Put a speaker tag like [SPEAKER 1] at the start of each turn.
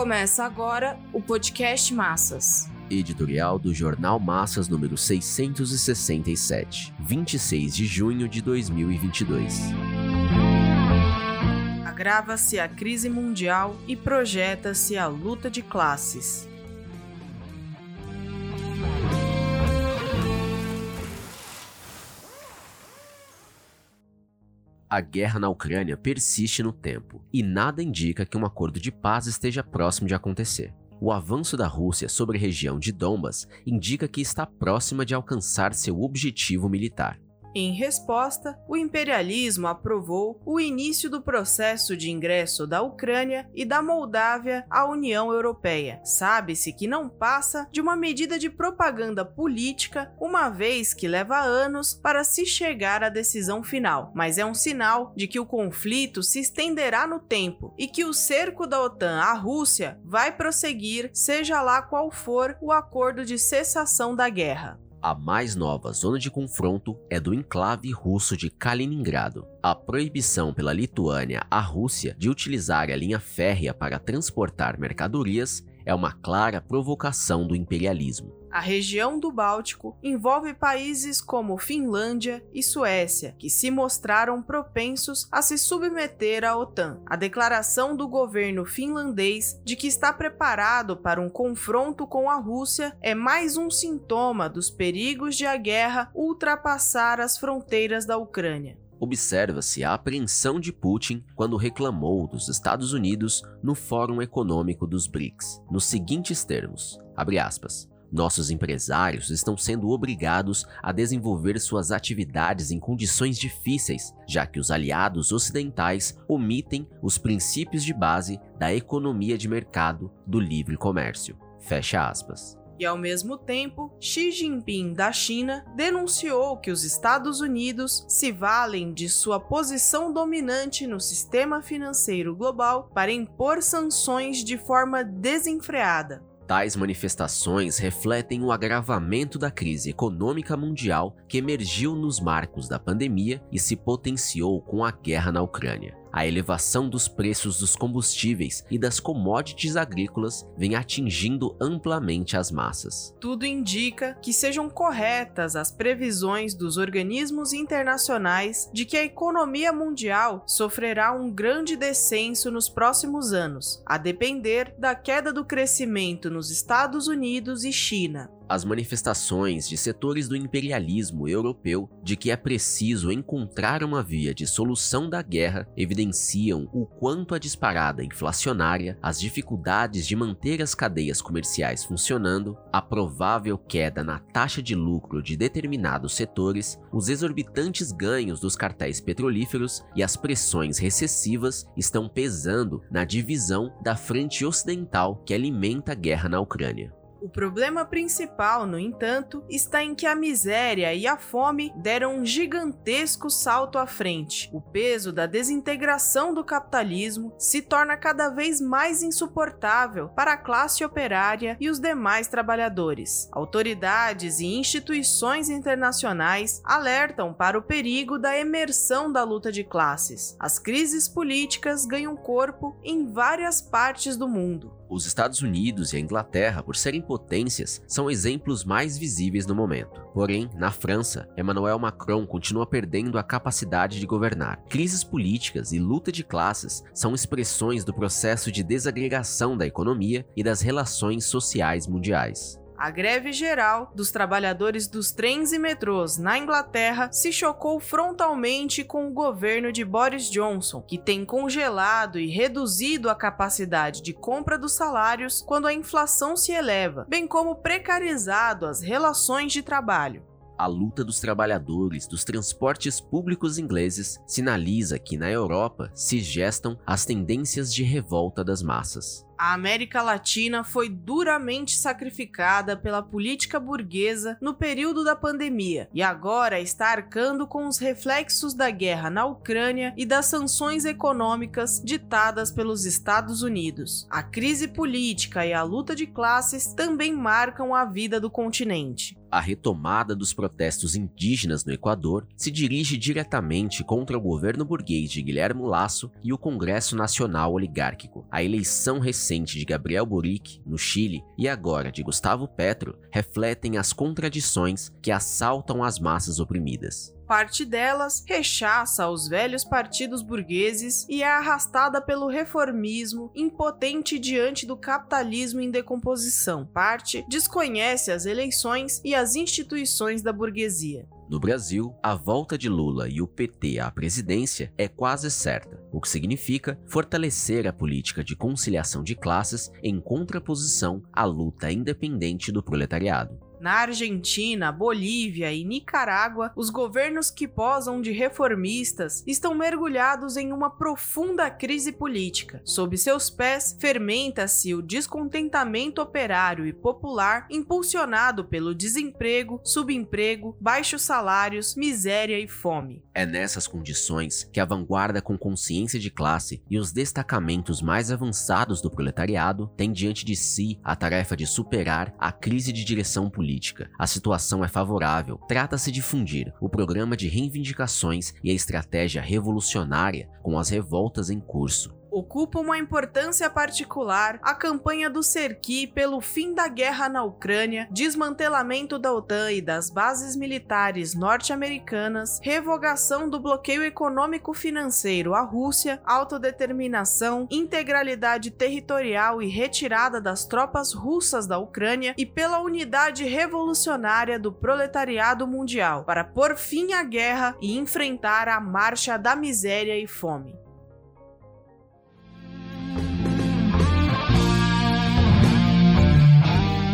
[SPEAKER 1] Começa agora o podcast Massas.
[SPEAKER 2] Editorial do Jornal Massas número 667, 26 de junho de 2022.
[SPEAKER 1] Agrava-se a crise mundial e projeta-se a luta de classes.
[SPEAKER 2] A guerra na Ucrânia persiste no tempo e nada indica que um acordo de paz esteja próximo de acontecer. O avanço da Rússia sobre a região de Donbas indica que está próxima de alcançar seu objetivo militar.
[SPEAKER 1] Em resposta, o imperialismo aprovou o início do processo de ingresso da Ucrânia e da Moldávia à União Europeia. Sabe-se que não passa de uma medida de propaganda política, uma vez que leva anos para se chegar à decisão final, mas é um sinal de que o conflito se estenderá no tempo e que o cerco da OTAN à Rússia vai prosseguir, seja lá qual for o acordo de cessação da guerra.
[SPEAKER 2] A mais nova zona de confronto é do enclave russo de Kaliningrado. A proibição pela Lituânia à Rússia de utilizar a linha férrea para transportar mercadorias é uma clara provocação do imperialismo.
[SPEAKER 1] A região do Báltico envolve países como Finlândia e Suécia, que se mostraram propensos a se submeter à OTAN. A declaração do governo finlandês de que está preparado para um confronto com a Rússia é mais um sintoma dos perigos de a guerra ultrapassar as fronteiras da Ucrânia
[SPEAKER 2] observa-se a apreensão de Putin quando reclamou dos Estados Unidos no Fórum Econômico dos BRICS, nos seguintes termos: aspas, nossos empresários estão sendo obrigados a desenvolver suas atividades em condições difíceis, já que os aliados ocidentais omitem os princípios de base da economia de mercado do livre comércio. Fecha aspas.
[SPEAKER 1] E ao mesmo tempo, Xi Jinping da China denunciou que os Estados Unidos se valem de sua posição dominante no sistema financeiro global para impor sanções de forma desenfreada.
[SPEAKER 2] Tais manifestações refletem o agravamento da crise econômica mundial que emergiu nos marcos da pandemia e se potenciou com a guerra na Ucrânia. A elevação dos preços dos combustíveis e das commodities agrícolas vem atingindo amplamente as massas.
[SPEAKER 1] Tudo indica que sejam corretas as previsões dos organismos internacionais de que a economia mundial sofrerá um grande descenso nos próximos anos, a depender da queda do crescimento nos Estados Unidos e China.
[SPEAKER 2] As manifestações de setores do imperialismo europeu de que é preciso encontrar uma via de solução da guerra evidenciam o quanto a disparada inflacionária, as dificuldades de manter as cadeias comerciais funcionando, a provável queda na taxa de lucro de determinados setores, os exorbitantes ganhos dos cartéis petrolíferos e as pressões recessivas estão pesando na divisão da frente ocidental que alimenta a guerra na Ucrânia.
[SPEAKER 1] O problema principal, no entanto, está em que a miséria e a fome deram um gigantesco salto à frente. O peso da desintegração do capitalismo se torna cada vez mais insuportável para a classe operária e os demais trabalhadores. Autoridades e instituições internacionais alertam para o perigo da emersão da luta de classes. As crises políticas ganham corpo em várias partes do mundo.
[SPEAKER 2] Os Estados Unidos e a Inglaterra, por serem potências, são exemplos mais visíveis no momento. Porém, na França, Emmanuel Macron continua perdendo a capacidade de governar. Crises políticas e luta de classes são expressões do processo de desagregação da economia e das relações sociais mundiais.
[SPEAKER 1] A greve geral dos trabalhadores dos trens e metrôs na Inglaterra se chocou frontalmente com o governo de Boris Johnson, que tem congelado e reduzido a capacidade de compra dos salários quando a inflação se eleva, bem como precarizado as relações de trabalho
[SPEAKER 2] a luta dos trabalhadores dos transportes públicos ingleses sinaliza que na Europa se gestam as tendências de revolta das massas.
[SPEAKER 1] A América Latina foi duramente sacrificada pela política burguesa no período da pandemia e agora está arcando com os reflexos da guerra na Ucrânia e das sanções econômicas ditadas pelos Estados Unidos. A crise política e a luta de classes também marcam a vida do continente.
[SPEAKER 2] A retomada dos protestos indígenas no Equador se dirige diretamente contra o governo burguês de Guilherme Lasso e o Congresso Nacional Oligárquico. A eleição recente de Gabriel Boric, no Chile, e agora de Gustavo Petro refletem as contradições que assaltam as massas oprimidas
[SPEAKER 1] parte delas rechaça os velhos partidos burgueses e é arrastada pelo reformismo, impotente diante do capitalismo em decomposição. Parte desconhece as eleições e as instituições da burguesia.
[SPEAKER 2] No Brasil, a volta de Lula e o PT à presidência é quase certa, o que significa fortalecer a política de conciliação de classes em contraposição à luta independente do proletariado.
[SPEAKER 1] Na Argentina, Bolívia e Nicarágua, os governos que posam de reformistas estão mergulhados em uma profunda crise política. Sob seus pés, fermenta-se o descontentamento operário e popular impulsionado pelo desemprego, subemprego, baixos salários, miséria e fome.
[SPEAKER 2] É nessas condições que a vanguarda com consciência de classe e os destacamentos mais avançados do proletariado têm diante de si a tarefa de superar a crise de direção política política. A situação é favorável. Trata-se de fundir o programa de reivindicações e a estratégia revolucionária com as revoltas em curso
[SPEAKER 1] ocupa uma importância particular a campanha do Serki pelo fim da guerra na Ucrânia, desmantelamento da OTAN e das bases militares norte-americanas, revogação do bloqueio econômico-financeiro à Rússia, autodeterminação, integralidade territorial e retirada das tropas russas da Ucrânia e pela unidade revolucionária do proletariado mundial para pôr fim à guerra e enfrentar a marcha da miséria e fome.